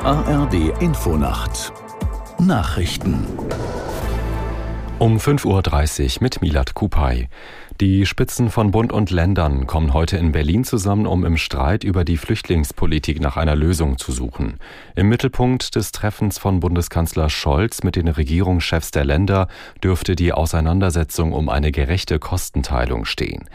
ARD Infonacht Nachrichten um 5.30 Uhr mit Milat Kupay. Die Spitzen von Bund und Ländern kommen heute in Berlin zusammen, um im Streit über die Flüchtlingspolitik nach einer Lösung zu suchen. Im Mittelpunkt des Treffens von Bundeskanzler Scholz mit den Regierungschefs der Länder dürfte die Auseinandersetzung um eine gerechte Kostenteilung stehen.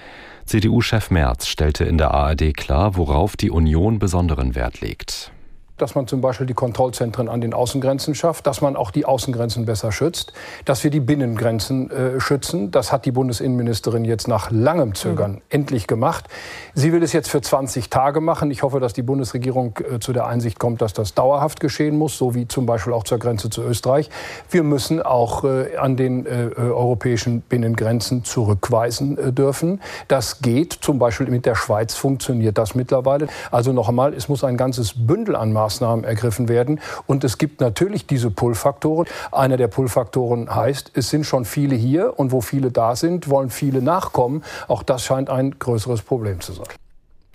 CDU-Chef Merz stellte in der ARD klar, worauf die Union besonderen Wert legt dass man zum Beispiel die Kontrollzentren an den Außengrenzen schafft, dass man auch die Außengrenzen besser schützt, dass wir die Binnengrenzen äh, schützen. Das hat die Bundesinnenministerin jetzt nach langem Zögern mhm. endlich gemacht. Sie will es jetzt für 20 Tage machen. Ich hoffe, dass die Bundesregierung äh, zu der Einsicht kommt, dass das dauerhaft geschehen muss, so wie zum Beispiel auch zur Grenze zu Österreich. Wir müssen auch äh, an den äh, äh, europäischen Binnengrenzen zurückweisen äh, dürfen. Das geht. Zum Beispiel mit der Schweiz funktioniert das mittlerweile. Also noch einmal, es muss ein ganzes Bündel an Maßnahmen Maßnahmen ergriffen werden. Und es gibt natürlich diese Pull-Faktoren. Einer der Pull-Faktoren heißt, es sind schon viele hier und wo viele da sind, wollen viele nachkommen. Auch das scheint ein größeres Problem zu sein.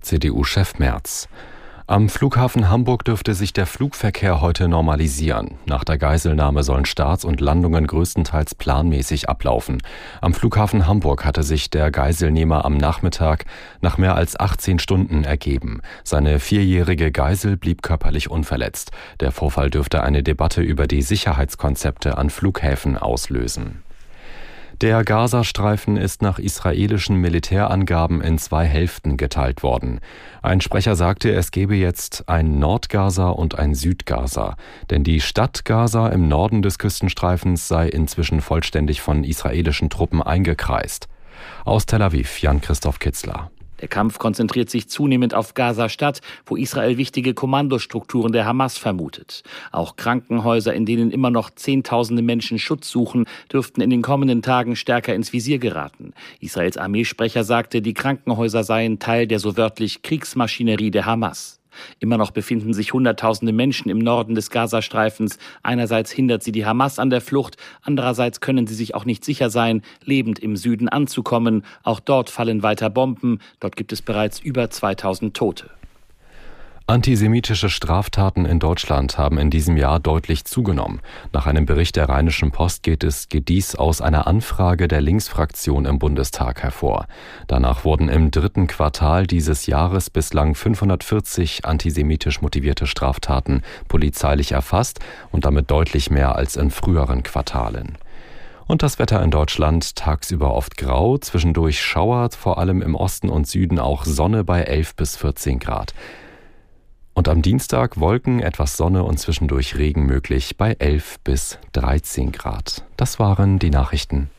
CDU-Chef Merz. Am Flughafen Hamburg dürfte sich der Flugverkehr heute normalisieren. Nach der Geiselnahme sollen Starts und Landungen größtenteils planmäßig ablaufen. Am Flughafen Hamburg hatte sich der Geiselnehmer am Nachmittag nach mehr als 18 Stunden ergeben. Seine vierjährige Geisel blieb körperlich unverletzt. Der Vorfall dürfte eine Debatte über die Sicherheitskonzepte an Flughäfen auslösen. Der Gazastreifen ist nach israelischen Militärangaben in zwei Hälften geteilt worden. Ein Sprecher sagte, es gebe jetzt ein Nordgaza und ein Südgaza, denn die Stadt Gaza im Norden des Küstenstreifens sei inzwischen vollständig von israelischen Truppen eingekreist. Aus Tel Aviv Jan Christoph Kitzler. Der Kampf konzentriert sich zunehmend auf Gaza-Stadt, wo Israel wichtige Kommandostrukturen der Hamas vermutet. Auch Krankenhäuser, in denen immer noch Zehntausende Menschen Schutz suchen, dürften in den kommenden Tagen stärker ins Visier geraten. Israels Armeesprecher sagte, die Krankenhäuser seien Teil der so wörtlich Kriegsmaschinerie der Hamas. Immer noch befinden sich Hunderttausende Menschen im Norden des Gazastreifens. Einerseits hindert sie die Hamas an der Flucht, andererseits können sie sich auch nicht sicher sein, lebend im Süden anzukommen. Auch dort fallen weiter Bomben. Dort gibt es bereits über 2000 Tote. Antisemitische Straftaten in Deutschland haben in diesem Jahr deutlich zugenommen. Nach einem Bericht der Rheinischen Post geht es geht dies aus einer Anfrage der Linksfraktion im Bundestag hervor. Danach wurden im dritten Quartal dieses Jahres bislang 540 antisemitisch motivierte Straftaten polizeilich erfasst und damit deutlich mehr als in früheren Quartalen. Und das Wetter in Deutschland tagsüber oft grau, zwischendurch schauert, vor allem im Osten und Süden auch Sonne bei 11 bis 14 Grad. Und am Dienstag Wolken, etwas Sonne und zwischendurch Regen möglich bei 11 bis 13 Grad. Das waren die Nachrichten.